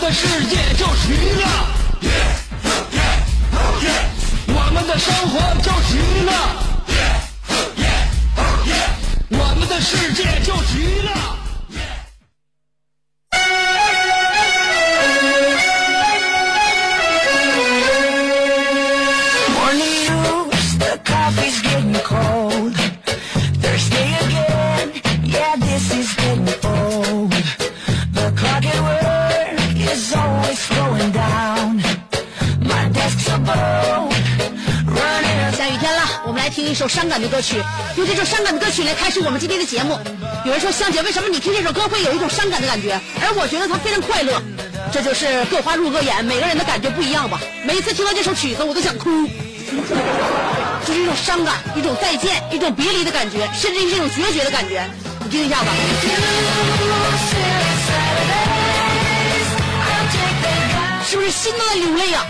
的世界就是娱乐，我们的生活就是娱乐，我们的世界就是娱乐。下雨天了，我们来听一首伤感的歌曲，用这首伤感的歌曲来开始我们今天的节目。有人说香姐，为什么你听这首歌会有一种伤感的感觉？而我觉得它非常快乐，这就是各花入各眼，每个人的感觉不一样吧。每一次听到这首曲子，我都想哭，这是一种伤感，一种再见，一种别离的感觉，甚至是一种决绝的感觉。你听一下吧。是不是心都在流泪呀、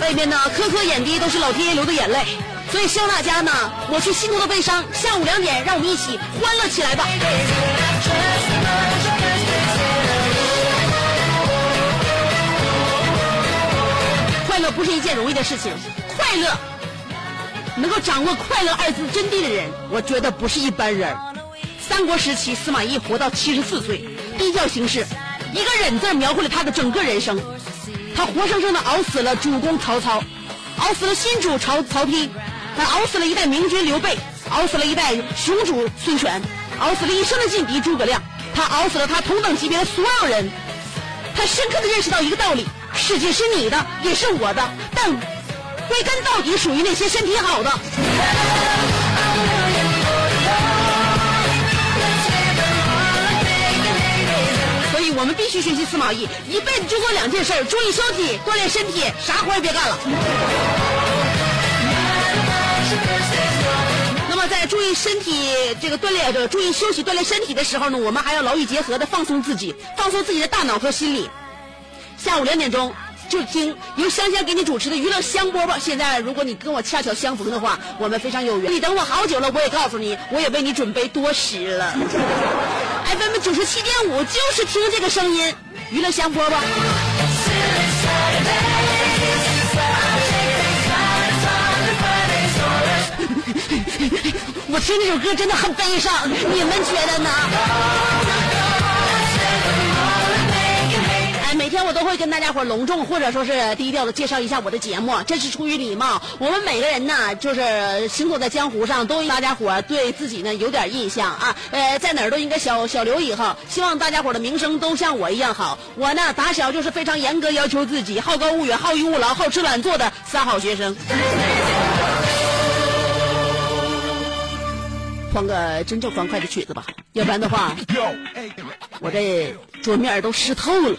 外面呢，颗颗眼滴都是老天爷流的眼泪，所以希望大家呢，抹去心头的悲伤。下午两点，让我们一起欢乐起来吧！快乐不是一件容易的事情，快乐能够掌握快乐二字真谛的人，我觉得不是一般人。三国时期，司马懿活到七十四岁，低调行事，一个忍字描绘了他的整个人生。他活生生的熬死了主公曹操，熬死了新主曹曹丕，他熬死了一代明君刘备，熬死了一代雄主孙权，熬死了一生的劲敌诸葛亮，他熬死了他同等级别的所有人。他深刻的认识到一个道理：世界是你的，也是我的，但归根到底属于那些身体好的。我们必须学习司马懿，一辈子就做两件事儿：注意休息，锻炼身体，啥活也别干了。那么在注意身体这个锻炼、注意休息、锻炼身体的时候呢，我们还要劳逸结合的放松自己，放松自己的大脑和心理。下午两点钟就听由香香给你主持的娱乐香饽饽。现在如果你跟我恰巧相逢的话，我们非常有缘。你等我好久了，我也告诉你，我也为你准备多时了。FM 九十七点五就是听这个声音，娱乐香饽饽。我听这首歌真的很悲伤，你们觉得呢？天我都会跟大家伙隆重或者说是低调的介绍一下我的节目，这是出于礼貌。我们每个人呢，就是行走在江湖上，都大家伙对自己呢有点印象啊，呃，在哪儿都应该小小留以后。希望大家伙的名声都像我一样好。我呢，打小就是非常严格要求自己，好高骛远，好逸恶劳，好吃懒做的三好学生。换个真正欢快的曲子吧，要不然的话，我这桌面都湿透了。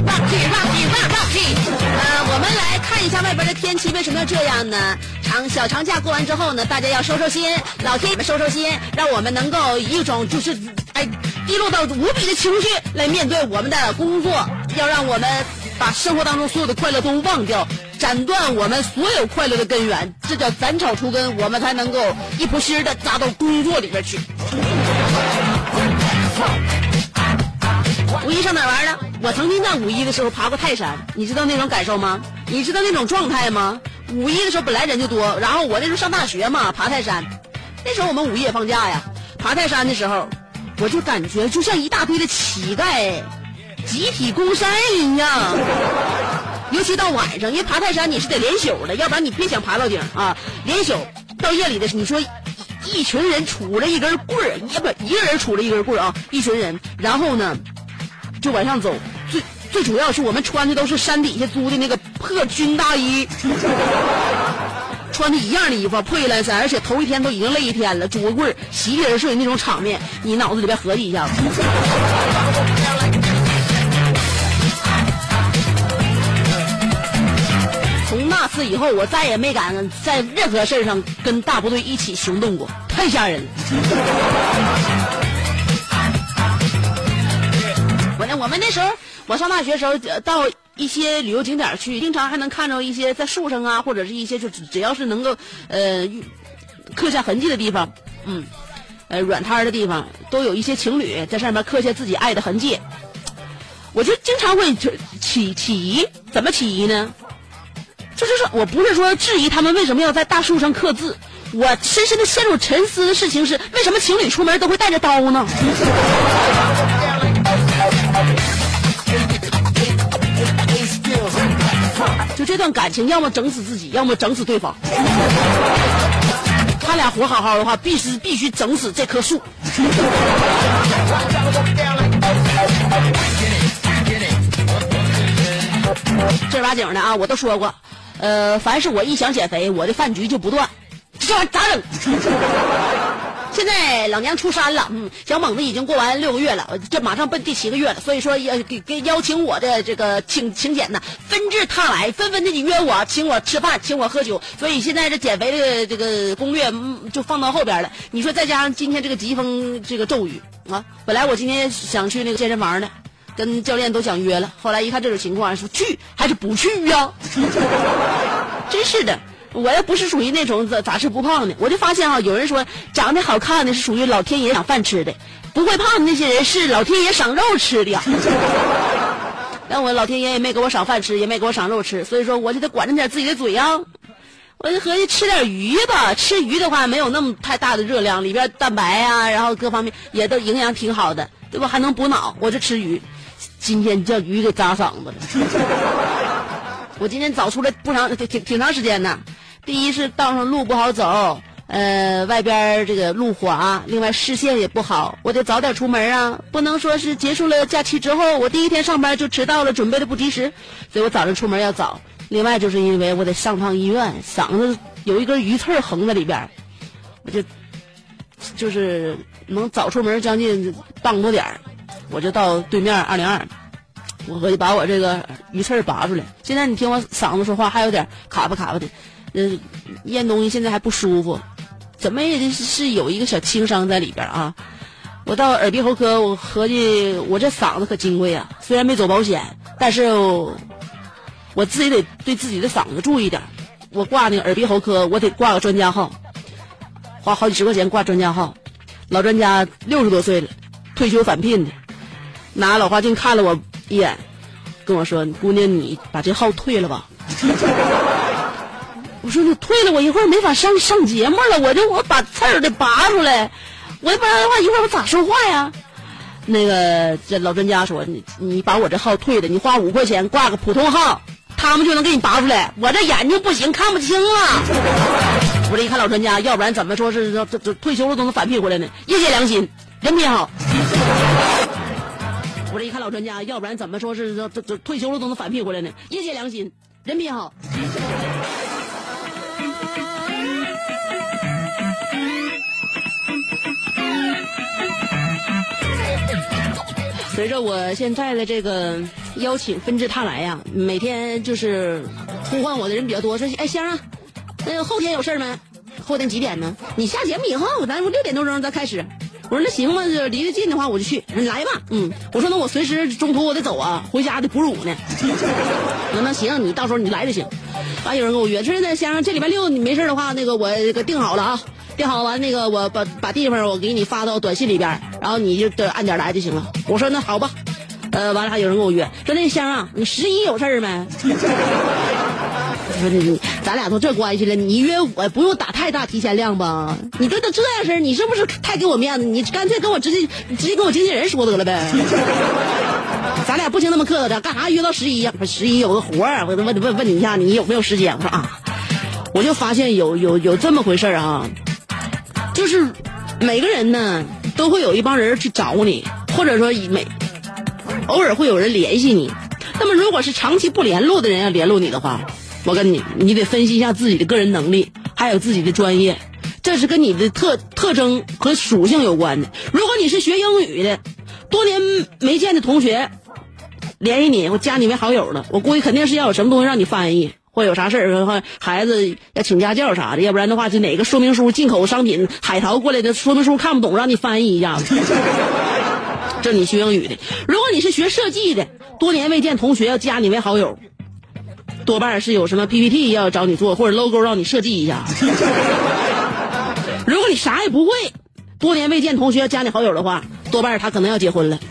Rocky Rocky Rocky，呃，我们来看一下外边的天气为什么要这样呢？长小长假过完之后呢，大家要收收心，老天爷收收心，让我们能够以一种就是哎低落到无比的情绪来面对我们的工作，要让我们把生活当中所有的快乐都忘掉，斩断我们所有快乐的根源，这叫斩草除根，我们才能够一不心的扎到工作里边去。五一上哪玩呢？我曾经在五一的时候爬过泰山，你知道那种感受吗？你知道那种状态吗？五一的时候本来人就多，然后我那时候上大学嘛，爬泰山，那时候我们五一也放假呀。爬泰山的时候，我就感觉就像一大堆的乞丐集体攻山一样。尤其到晚上，因为爬泰山你是得连宿的，要不然你别想爬到顶啊！连宿到夜里的，你说一群人杵着一根棍儿，也不一个人杵着一根棍儿啊，一群人，然后呢就往上走，最最主要是我们穿的都是山底下租的那个破军大衣，穿的一样的衣服，破衣烂衫，而且头一天都已经累一天了，拄个棍儿席地而睡那种场面，你脑子里边合计一下子。次以后，我再也没敢在任何事儿上跟大部队一起行动过，太吓人了。我那我们那时候，我上大学时候呃到一些旅游景点去，经常还能看着一些在树上啊，或者是一些就只只要是能够呃刻下痕迹的地方，嗯，呃软摊儿的地方，都有一些情侣在上面刻下自己爱的痕迹。我就经常会就起起疑，怎么起疑呢？就是说我不是说质疑他们为什么要在大树上刻字，我深深的陷入沉思的事情是，为什么情侣出门都会带着刀呢？就这段感情，要么整死自己，要么整死对方。他俩活好好的话，必须必须整死这棵树。正儿八经的啊，我都说过，呃，凡是我一想减肥，我的饭局就不断。这玩意咋整？现在老娘出山了，嗯，小猛子已经过完六个月了，这马上奔第七个月了，所以说要给给邀请我的这个请请柬呢，纷至沓来，纷纷的你约我，请我吃饭，请我喝酒，所以现在这减肥的这个攻略就放到后边了。你说再加上今天这个疾风这个骤雨啊，本来我今天想去那个健身房的，跟教练都想约了，后来一看这种情况，说去还是不去呀？真是的。我也不是属于那种咋咋吃不胖的，我就发现哈、有人说长得好看的是属于老天爷赏饭吃的，不会胖的那些人是老天爷赏肉吃的呀。但我老天爷也没给我赏饭吃，也没给我赏肉吃，所以说我就得管着点自己的嘴啊。我就合计吃点鱼吧，吃鱼的话没有那么太大的热量，里边蛋白啊，然后各方面也都营养挺好的，对吧？还能补脑，我就吃鱼。今天叫鱼给扎嗓子了。我今天早出来不长，挺挺挺长时间呢。第一是道上路不好走，呃，外边这个路滑，另外视线也不好，我得早点出门啊，不能说是结束了假期之后，我第一天上班就迟到了，准备的不及时，所以我早上出门要早。另外就是因为我得上趟医院，嗓子有一根鱼刺横在里边，我就就是能早出门将近半个多点儿，我就到对面二零二。我合计把我这个鱼刺儿拔出来。现在你听我嗓子说话还有点卡巴卡巴的，呃，咽东西现在还不舒服，怎么也得是有一个小轻伤在里边啊。我到耳鼻喉科，我合计我这嗓子可金贵呀，虽然没走保险，但是我自己得对自己的嗓子注意点。我挂那个耳鼻喉科，我得挂个专家号，花好几十块钱挂专家号。老专家六十多岁了，退休返聘的，拿老花镜看了我一眼，跟我说：“姑娘，你把这号退了吧。”我说：“你退了，我一会儿没法上上节目了，我就我把刺儿得拔出来，我要不然的话，一会儿我咋说话呀？”那个这老专家说：“你你把我这号退了，你花五块钱挂个普通号，他们就能给你拔出来。我这眼睛不行，看不清啊。” 我这一看老专家，要不然怎么说是这这这退休了都能返聘回来呢？业界良心，人品好。我这一看老专家，要不然怎么说是这这这退休了都能返聘回来呢？业界良心，人品好。随着我现在的这个邀请纷至沓来呀，每天就是呼唤我的人比较多，说哎香啊，那个后天有事儿没？后天几点呢？你下节目以后，咱们六点多钟再开始。我说那行吧，就离得近的话我就去。你来吧，嗯。我说那我随时中途我得走啊，回家得哺乳呢。那那行，你到时候你来就行。完有人跟我约，说那先生这礼拜六你没事的话，那个我给定好了啊，定好完那个我把把地方我给你发到短信里边，然后你就得按点来就行了。我说那好吧，呃，完了还有人跟我约，说那香啊，你十一有事儿没？我说你咱俩都这关系了，你约我不用打太大提前量吧？你都都这样式儿你是不是太给我面子？你干脆跟我直接直接跟我经纪人说得了呗。咱俩不行那么客气，干啥约到十一呀？十一有个活儿，我问问问你一下，你有没有时间？我说啊，我就发现有有有这么回事儿啊，就是每个人呢都会有一帮人去找你，或者说每偶尔会有人联系你。那么如果是长期不联络的人要联络你的话，我跟你，你得分析一下自己的个人能力，还有自己的专业，这是跟你的特特征和属性有关的。如果你是学英语的，多年没见的同学联系你，我加你为好友了，我估计肯定是要有什么东西让你翻译。或有啥事儿，或孩子要请家教啥的，要不然的话，就哪个说明书进口商品海淘过来的说明书看不懂，让你翻译一下子。这你学英语的，如果你是学设计的，多年未见同学要加你为好友，多半是有什么 PPT 要找你做，或者 logo 让你设计一下。如果你啥也不会，多年未见同学要加你好友的话，多半他可能要结婚了。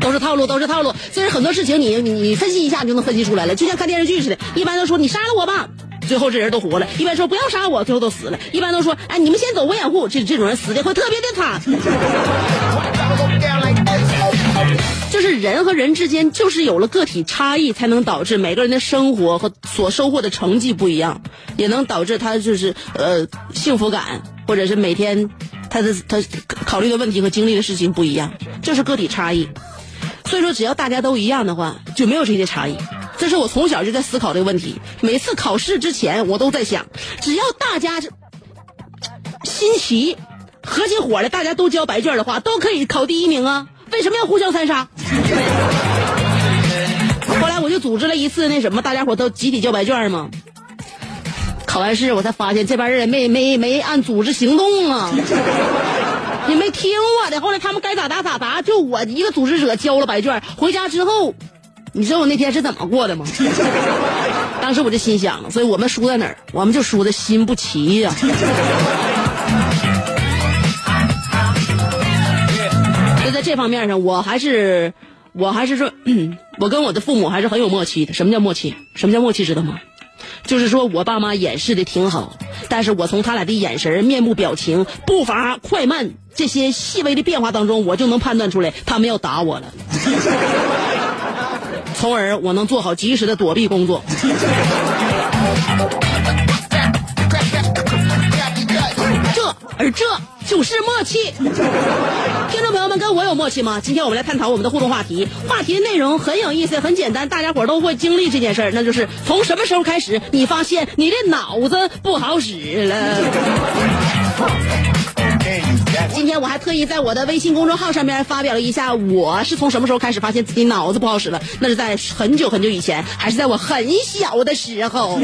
都是套路，都是套路。其实很多事情你你你分析一下，你就能分析出来了。就像看电视剧似的，一般都说你杀了我吧，最后这人都活了；一般说不要杀我，最后都死了；一般都说哎你们先走，我掩护。这这种人死的会特别的惨。就是人和人之间，就是有了个体差异，才能导致每个人的生活和所收获的成绩不一样，也能导致他就是呃幸福感，或者是每天他的他考虑的问题和经历的事情不一样，这是个体差异。所以说，只要大家都一样的话，就没有这些差异。这是我从小就在思考这个问题。每次考试之前，我都在想，只要大家心齐、合起伙来，大家都交白卷的话，都可以考第一名啊。为什么要互相残杀？后来我就组织了一次那什么，大家伙都集体交白卷嘛。考完试我才发现，这帮人没没没按组织行动啊，也没听我的。后来他们该咋答咋答，就我一个组织者交了白卷。回家之后，你知道我那天是怎么过的吗？当时我就心想，所以我们输在哪儿？我们就输的心不齐呀、就在这方面上，我还是，我还是说，我跟我的父母还是很有默契的。什么叫默契？什么叫默契？知道吗？就是说我爸妈掩饰的挺好，但是我从他俩的眼神、面部表情、步伐快慢这些细微的变化当中，我就能判断出来他们要打我了，从而我能做好及时的躲避工作。这而这就是默契。听众朋友们，跟我有默契吗？今天我们来探讨我们的互动话题，话题内容很有意思，很简单，大家伙都会经历这件事儿，那就是从什么时候开始，你发现你的脑子不好使了。今天我还特意在我的微信公众号上面发表了一下，我是从什么时候开始发现自己脑子不好使了？那是在很久很久以前，还是在我很小的时候，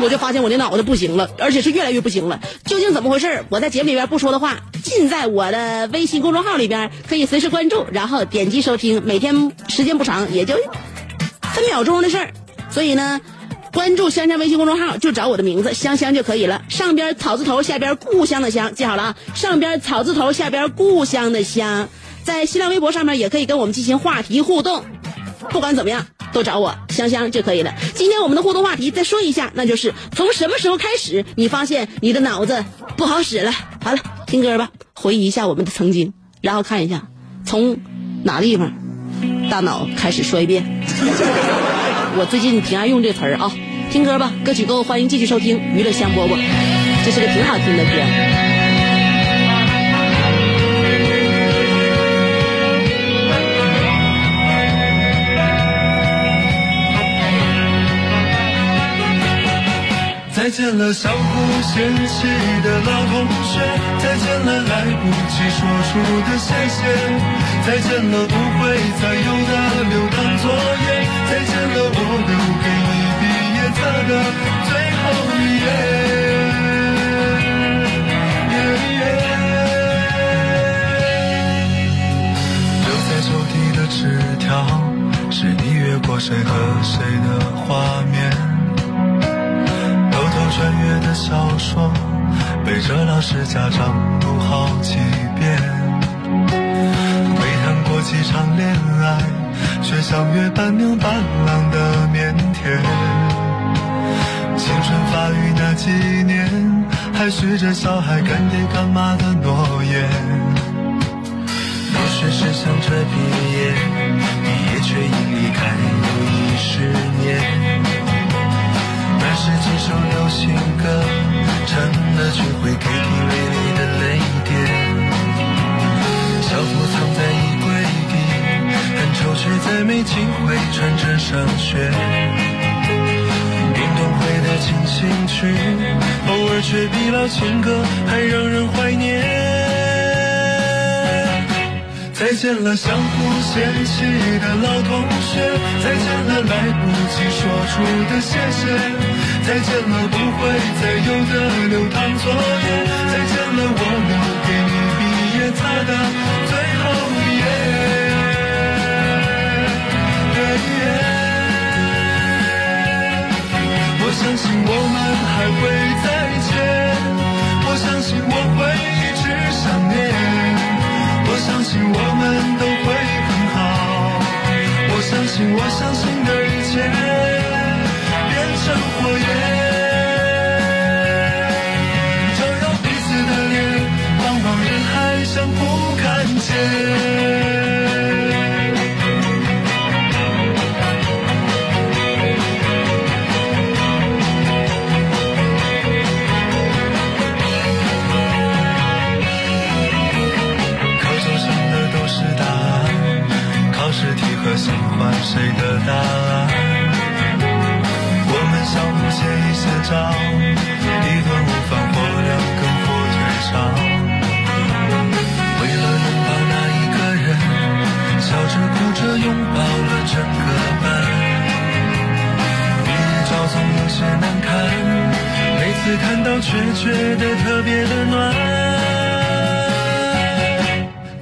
我就发现我的脑子不行了，而且是越来越不行了。究竟怎么回事？我在节目里边不说的话，尽在我的微信公众号里边，可以随时关注，然后点击收听。每天时间不长，也就分秒钟的事儿。所以呢。关注香香微信公众号，就找我的名字香香就可以了。上边草字头，下边故乡的乡，记好了啊！上边草字头，下边故乡的乡。在新浪微博上面也可以跟我们进行话题互动。不管怎么样，都找我香香就可以了。今天我们的互动话题再说一下，那就是从什么时候开始，你发现你的脑子不好使了？好了，听歌吧，回忆一下我们的曾经，然后看一下从哪地方大脑开始衰变。我最近挺爱用这词儿啊，听歌吧，歌曲够，欢迎继续收听娱乐香饽饽，这是个挺好听的歌。再见了相互嫌弃的老同学，再见了来不及说出的谢谢，再见了不会再有的留堂作业，再见了我留给你毕业册的最后一页。留在抽屉的纸条，是你越过谁和谁的画面。偷偷穿越的小说，背着老师家长读好几遍。没谈过几场恋爱，却像约伴娘伴郎的腼腆。青春发育那几年，还许着小孩干爹干妈的诺言。入学时想着毕业，毕业却因离开又一十年。那是几首流行歌，成了聚会 KTV 里的泪点。我却再没机会穿着上学。运动会的进行曲，偶尔却比老情歌还让人怀念。再见了，相互嫌弃的老同学；再见了，来不及说出的谢谢；再见了，不会再有的流淌作业；再见了，我留给你毕业册的相信我们还会再见，我相信我会一直想念。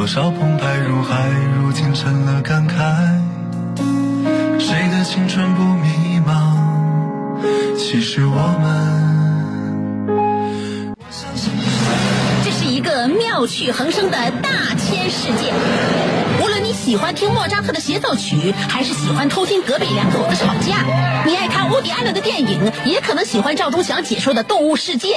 多少澎湃如海，如今成了感慨。谁的青春不迷茫？其实我们，这是一个妙趣横生的大千世界。无论你喜欢听莫扎特的协奏曲，还是喜欢偷听隔壁两口子吵架，你爱看乌迪安伦的电影，也可能喜欢赵忠祥解说的《动物世界》。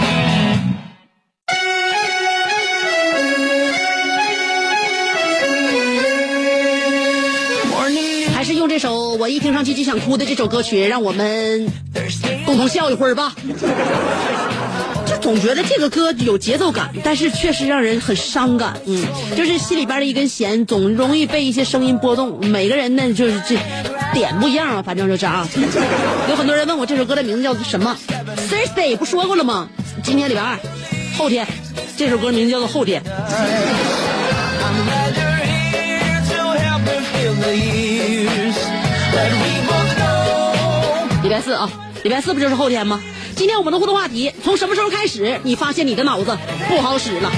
一听上去就想哭的这首歌曲，让我们共同笑一会儿吧。就总觉得这个歌有节奏感，但是确实让人很伤感。嗯，就是心里边的一根弦总容易被一些声音波动。每个人呢，就是这点不一样啊，反正就是啊。有很多人问我这首歌的名字叫什么？Thursday 不说过了吗？今天礼拜二，后天，这首歌名字叫做后天。拜四啊，礼拜四不就是后天吗？今天我们的互动话题，从什么时候开始你发现你的脑子不好使了？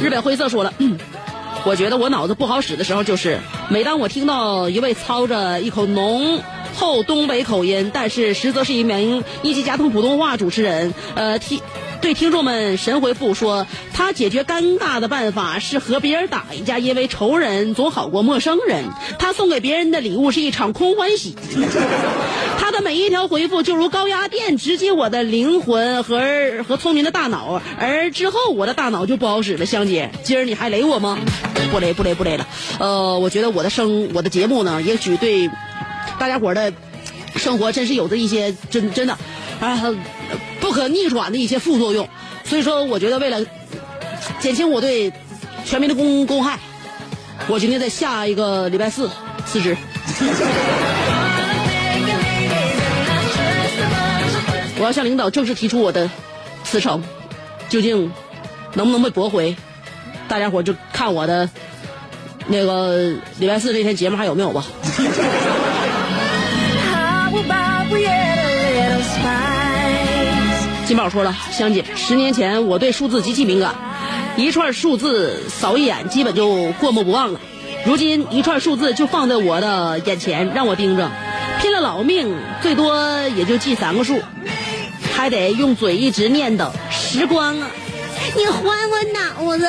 日本灰色说了，我觉得我脑子不好使的时候，就是每当我听到一位操着一口浓厚东北口音，但是实则是一名一级家通普通话主持人，呃，听对听众们神回复说，他解决尴尬的办法是和别人打一架，因为仇人总好过陌生人。他送给别人的礼物是一场空欢喜。他的每一条回复就如高压电直击我的灵魂和和聪明的大脑，而之后我的大脑就不好使了。香姐，今儿你还雷我吗？不雷不雷不雷了。呃，我觉得我的生我的节目呢，也许对大家伙的生活真是有着一些真真的啊不可逆转的一些副作用。所以说，我觉得为了减轻我对全民的公公害，我决定在下一个礼拜四辞职。我要向领导正式提出我的辞呈，究竟能不能被驳回？大家伙就看我的那个礼拜四这天节目还有没有吧。金宝说了，香姐，十年前我对数字极其敏感，一串数字扫一眼基本就过目不忘了。如今一串数字就放在我的眼前，让我盯着，拼了老命，最多也就记三个数，还得用嘴一直念叨时光啊，你还我脑子。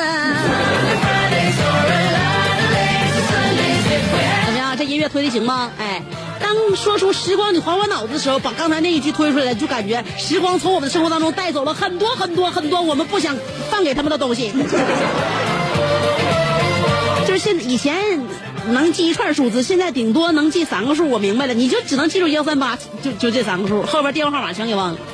怎么样？这音乐推的行吗？哎，当说出“时光你还我脑子”的时候，把刚才那一句推出来，就感觉时光从我们的生活当中带走了很多很多很多我们不想放给他们的东西。就是现以前能记一串数字，现在顶多能记三个数。我明白了，你就只能记住幺三八，就就这三个数，后边电话号码全给忘了。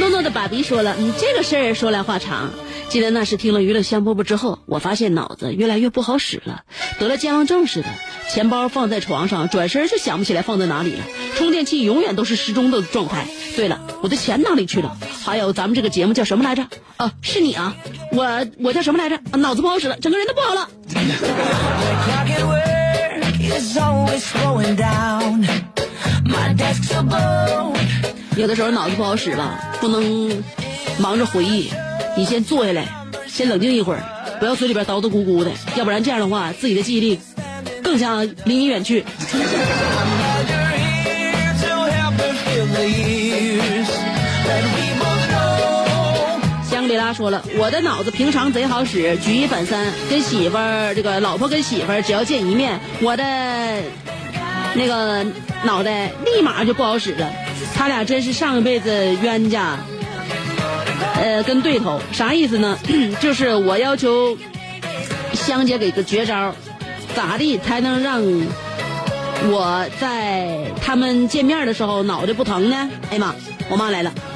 诺诺的爸比说了，你，这个事儿说来话长。记得那时听了娱乐香饽饽之后，我发现脑子越来越不好使了，得了健忘症似的。钱包放在床上，转身就想不起来放在哪里了。充电器永远都是失踪的状态。对了，我的钱哪里去了？还有咱们这个节目叫什么来着？啊，是你啊，我我叫什么来着？啊脑子不好使了，整个人都不好了。有的时候脑子不好使了，不能忙着回忆，你先坐下来，先冷静一会儿，不要嘴里边叨叨咕咕的，要不然这样的话，自己的记忆力更加离你远去。香格里拉说了，我的脑子平常贼好使，举一反三，跟媳妇儿这个老婆跟媳妇儿只要见一面，我的那个脑袋立马就不好使了。他俩真是上一辈子冤家，呃，跟对头，啥意思呢？就是我要求香姐给个绝招，咋地才能让我在他们见面的时候脑袋不疼呢？哎呀妈，我妈来了。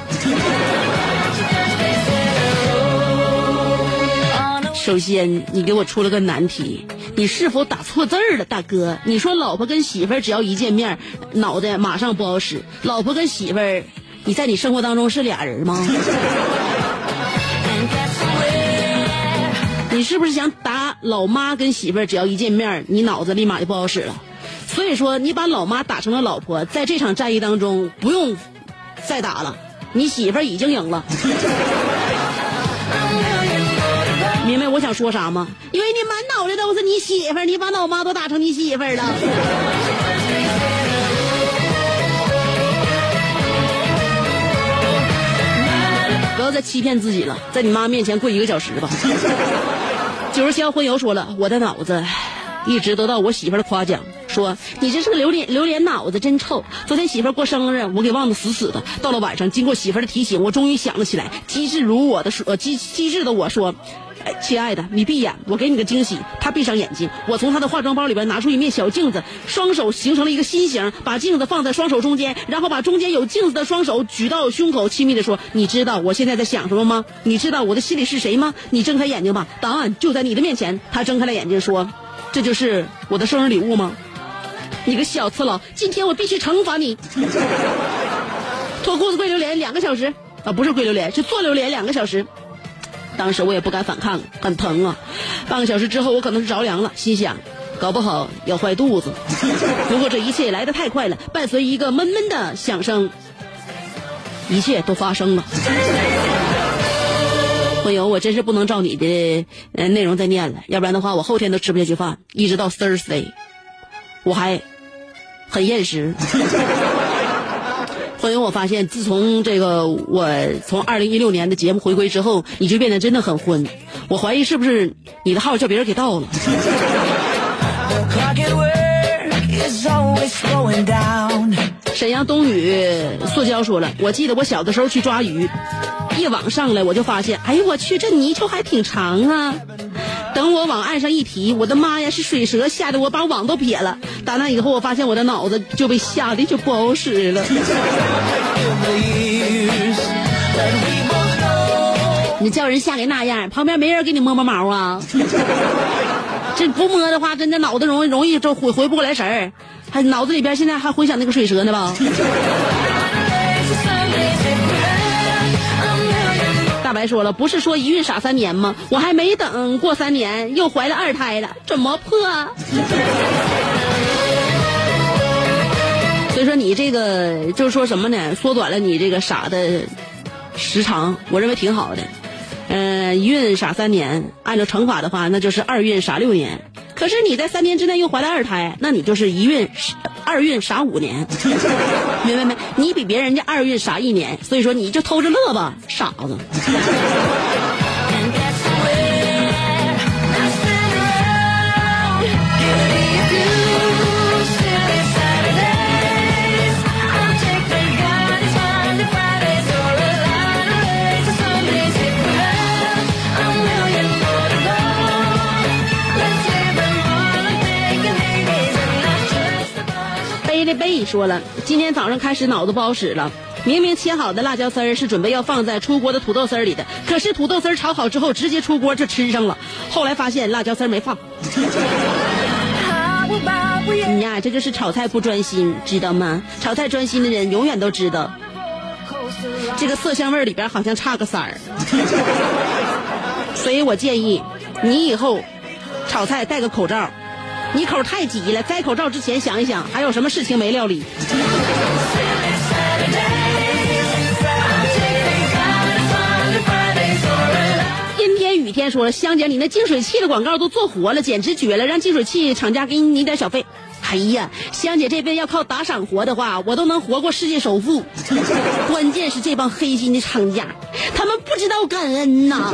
首先，你给我出了个难题，你是否打错字儿了，大哥？你说老婆跟媳妇儿只要一见面，脑袋马上不好使。老婆跟媳妇儿，你在你生活当中是俩人吗？你是不是想打老妈跟媳妇儿只要一见面，你脑子立马就不好使了？所以说，你把老妈打成了老婆，在这场战役当中不用再打了，你媳妇儿已经赢了。明白我想说啥吗？因为你满脑袋都是你媳妇儿，你把老妈都打成你媳妇儿了。不要再欺骗自己了，在你妈面前跪一个小时吧。九十香荤油说了，我的脑子一直得到我媳妇儿的夸奖，说你这是个榴莲榴莲脑子，真臭。昨天媳妇儿过生日，我给忘得死死的。到了晚上，经过媳妇儿的提醒，我终于想了起来，机智如我的说，机机智的我说，亲爱的，你闭眼，我给你个惊喜。他闭上眼睛，我从他的化妆包里边拿出一面小镜子，双手形成了一个心形，把镜子放在双手中间，然后把中间有镜子的双手举到胸口，亲密的说：“你知道我现在在想什么吗？你知道我的心里是谁吗？你睁开眼睛吧，答案就在你的面前。”他睁开了眼睛，说：“这就是我的生日礼物吗？”你个小次佬，今天我必须惩罚你！脱裤子跪榴莲两个小时啊，不是跪榴莲，是做榴莲两个小时。当时我也不敢反抗，很疼啊。半个小时之后，我可能是着凉了，心想，搞不好要坏肚子。不过这一切来得太快了，伴随一个闷闷的响声，一切都发生了。朋友，我真是不能照你的内容再念了，要不然的话，我后天都吃不下去饭，一直到 Thursday，我还很厌食。因为，我发现自从这个我从二零一六年的节目回归之后，你就变得真的很昏。我怀疑是不是你的号叫别人给盗了？沈阳东雨塑胶说了，我记得我小的时候去抓鱼，一网上来我就发现，哎呦我去，这泥鳅还挺长啊。等我往岸上一提，我的妈呀，是水蛇，吓得我把网都撇了。打那以后，我发现我的脑子就被吓得就不好使了。你叫人吓给那样，旁边没人给你摸摸毛啊？这不摸的话，真的脑子容易容易就回回不过来神儿，还脑子里边现在还回想那个水蛇呢吧？大白说了，不是说一孕傻三年吗？我还没等过三年，又怀了二胎了，怎么破？所以说你这个就是说什么呢？缩短了你这个傻的时长，我认为挺好的。嗯、一孕傻三年，按照乘法的话，那就是二孕傻六年。可是你在三年之内又怀了二胎，那你就是一孕二孕傻五年，明白没？你比别人家二孕傻一年，所以说你就偷着乐吧，傻子。贝说了，今天早上开始脑子不好使了。明明切好的辣椒丝儿是准备要放在出锅的土豆丝儿里的，可是土豆丝儿炒好之后直接出锅就吃上了。后来发现辣椒丝儿没放。你呀、这就是炒菜不专心，知道吗？炒菜专心的人永远都知道，这个色香味儿里边好像差个色儿。所以我建议你以后炒菜戴个口罩。你口太急了，摘口罩之前想一想，还有什么事情没料理？阴天雨天说了，香姐，你那净水器的广告都做活了，简直绝了！让净水器厂家给你你点小费。哎呀，香姐这边要靠打赏活的话，我都能活过世界首富。关键是这帮黑心的厂家，他们不知道感恩呐。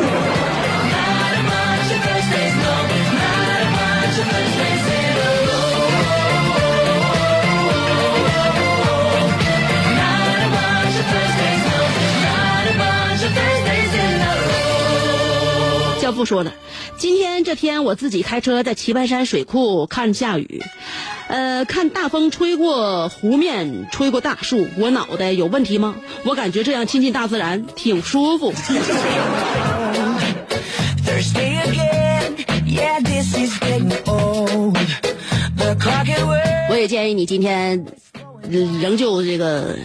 教父说了，今天这天我自己开车在棋盘山水库看下雨，呃，看大风吹过湖面，吹过大树，我脑袋有问题吗？我感觉这样亲近大自然挺舒服。Thursday again. Yeah, this is getting old. The clock at work. 我也建议你今天呃仍旧这个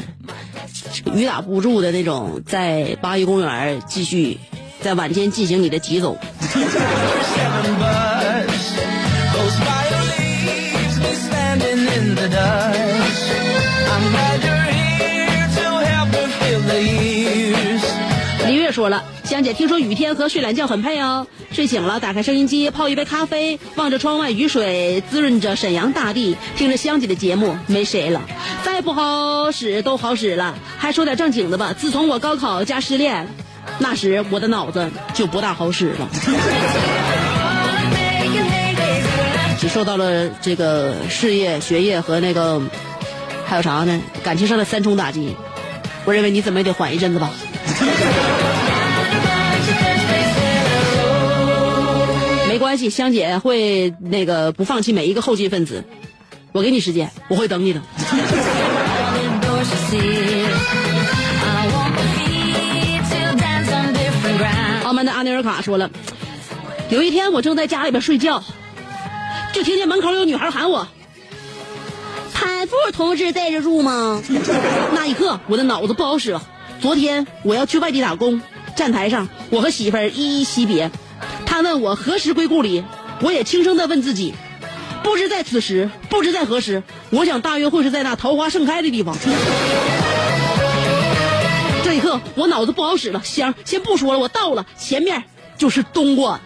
雨打不住的那种，在八一公园继续在晚间进行你的疾走。Seven bus goes by your leaves me standing in the dust. I'm glad you're here to help me fill the years. 李月说了，香姐，听说雨天和睡懒觉很配哦。睡醒了，打开收音机，泡一杯咖啡，望着窗外雨水滋润着沈阳大地，听着香姐的节目，没谁了。再不好使都好使了。还说点正经的吧，自从我高考加失恋，那时我的脑子就不大好使了 只受到了这个事业、学业和那个还有啥呢？感情上的三重打击。我认为你怎么也得缓一阵子吧。A row. 系，香姐会那个不放弃每一个后进分子。我给你时间，我会等你的。阿尼尔卡说了，有一天我正在家里边睡觉，就听见门口有女孩喊我：“潘富同志在这住吗？”那一刻，我的脑子不好使。昨天我要去外地打工，站台上，我和媳妇儿依依惜别。他问我何时归故里，我也轻声的问自己：不知在此时，不知在何时。我想大约会是在那桃花盛开的地方。我脑子不好使了，香，先不说了，我到了，前面就是东莞。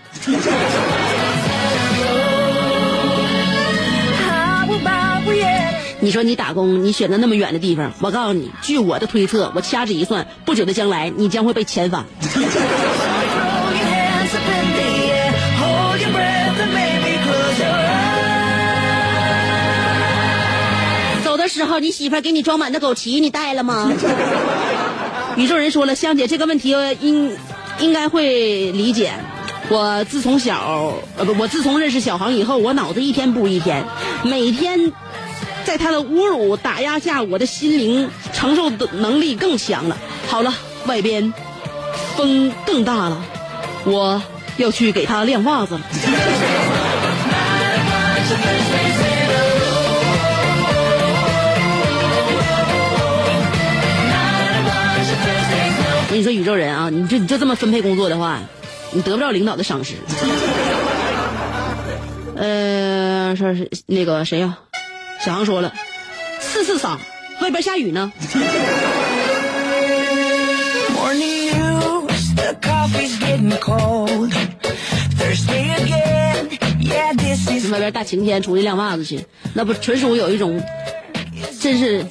你说你打工，你选择那么远的地方，我告诉你，据我的推测，我掐指一算，不久的将来，你将会被遣返。走的时候，你媳妇给你装满的枸杞，你带了吗？宇宙人说了，香姐这个问题应应该会理解。我自从小呃不，我自从认识小航以后，我脑子一天不如一天，每天在他的侮辱打压下，我的心灵承受的能力更强了。好了，外边风更大了，我要去给他晾袜子了。你就这么分配工作的话，你得不着领导的赏识。呃，说是那个谁呀、小航说了，四四嗓，外边下雨呢。外边大晴天出去晾袜子去，那不纯属有一种，真是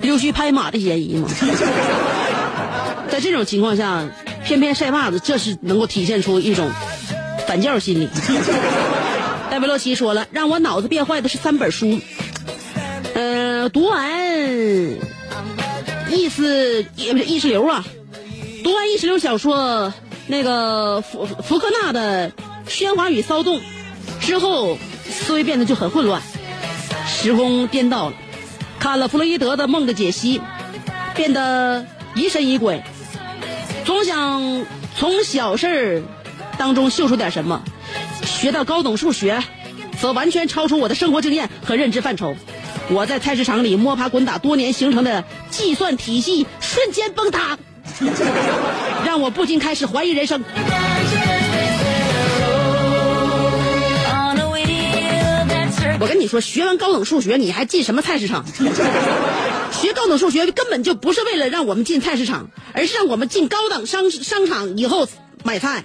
溜须拍马的嫌疑吗？在这种情况下，偏偏晒袜子，这是能够体现出一种反教心理。戴维洛奇说了，让我脑子变坏的是三本书，呃，读完意思也不是意识流啊，读完意识流小说那个福福克纳的《喧哗与骚动》之后，思维变得就很混乱，时空颠倒了。看了弗洛伊德的《梦的解析》，变得疑神疑鬼，总想从小事儿当中嗅出点什么。学到高等数学，则完全超出我的生活经验和认知范畴。我在菜市场里摸爬滚打多年形成的计算体系瞬间崩塌，让我不禁开始怀疑人生。我跟你说，学完高等数学，你还进什么菜市场？学高等数学根本就不是为了让我们进菜市场，而是让我们进高档商商场以后买菜。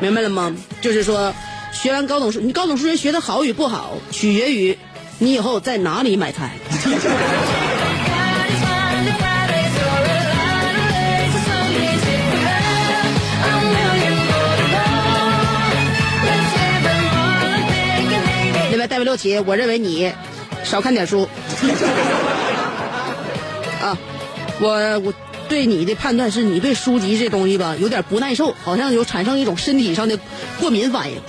明白了吗？就是说，学完高等数，你高等数学学的好与不好，取决于你以后在哪里买菜。另外，戴维六奇，我认为你少看点书。啊，我我对你的判断是你对书籍这东西吧有点不耐受，好像有产生一种身体上的过敏反应，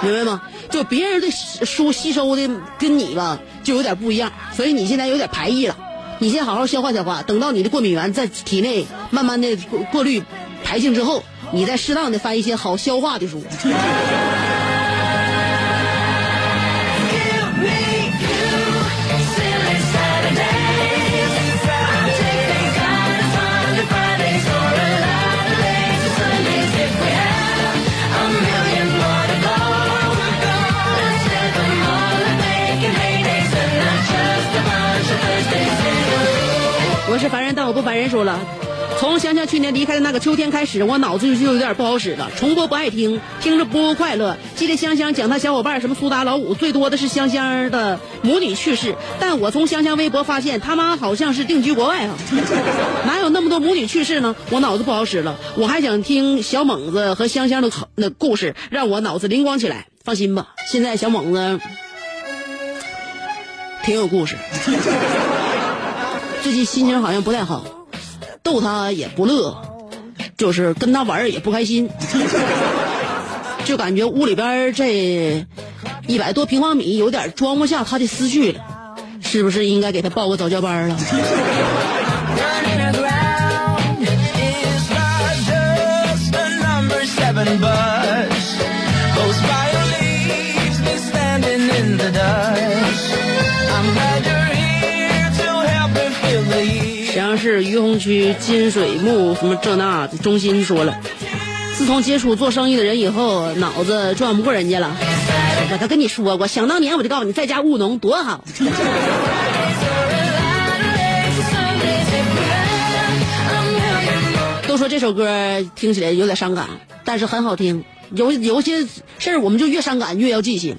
明白吗？就别人的书吸收的跟你吧就有点不一样，所以你现在有点排异了。你先好好消化消化，等到你的过敏源在体内慢慢的过过滤排净之后，你再适当的翻一些好消化的书。我是凡人，但我不凡人。说了，从香香去年离开的那个秋天开始，我脑子就有点不好使了，重播不爱听，听着不快乐。记得香香讲她小伙伴什么苏打老五，最多的是香香的母女去世，但我从香香微博发现，他妈好像是定居国外啊，哪有那么多母女去世呢？我脑子不好使了，我还想听小猛子和香香的那故事，让我脑子灵光起来。放心吧，现在小猛子挺有故事。最近心情好像不太好，逗他也不乐，就是跟他玩儿也不开心，就感觉屋里边儿这一百多平方米有点装不下他的思绪了，是不是应该给他报个早教班了？区金水木什么这那的中心说了，自从接触做生意的人以后，脑子转不过人家了。我都跟你说过，想当年我就告诉你，在家务农多好。都说这首歌听起来有点伤感，但是很好听。有有些事儿我们就越伤感越要记性。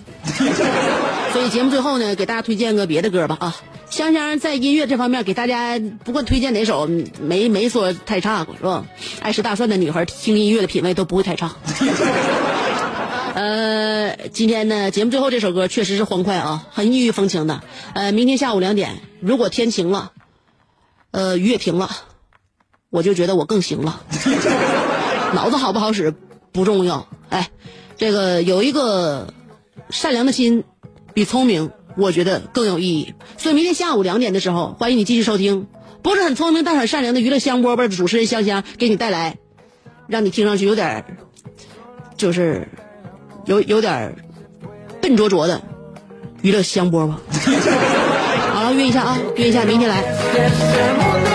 所以节目最后呢，给大家推荐个别的歌吧啊。香香在音乐这方面给大家不管推荐哪首，没没说太差过是吧？爱吃大蒜的女孩听音乐的品味都不会太差。呃，今天呢，节目最后这首歌确实是欢快啊，很异域风情的。呃，明天下午两点，如果天晴了，呃，雨也停了，我就觉得我更行了。脑子好不好使不重要，哎，这个有一个善良的心，比聪明我觉得更有意义。所以明天下午两点的时候，欢迎你继续收听，不是很聪明但很善良的娱乐香饽饽主持人香香给你带来，让你听上去有点就是有有点笨拙拙的娱乐香饽饽。好了，约一下啊，约一下，明天来。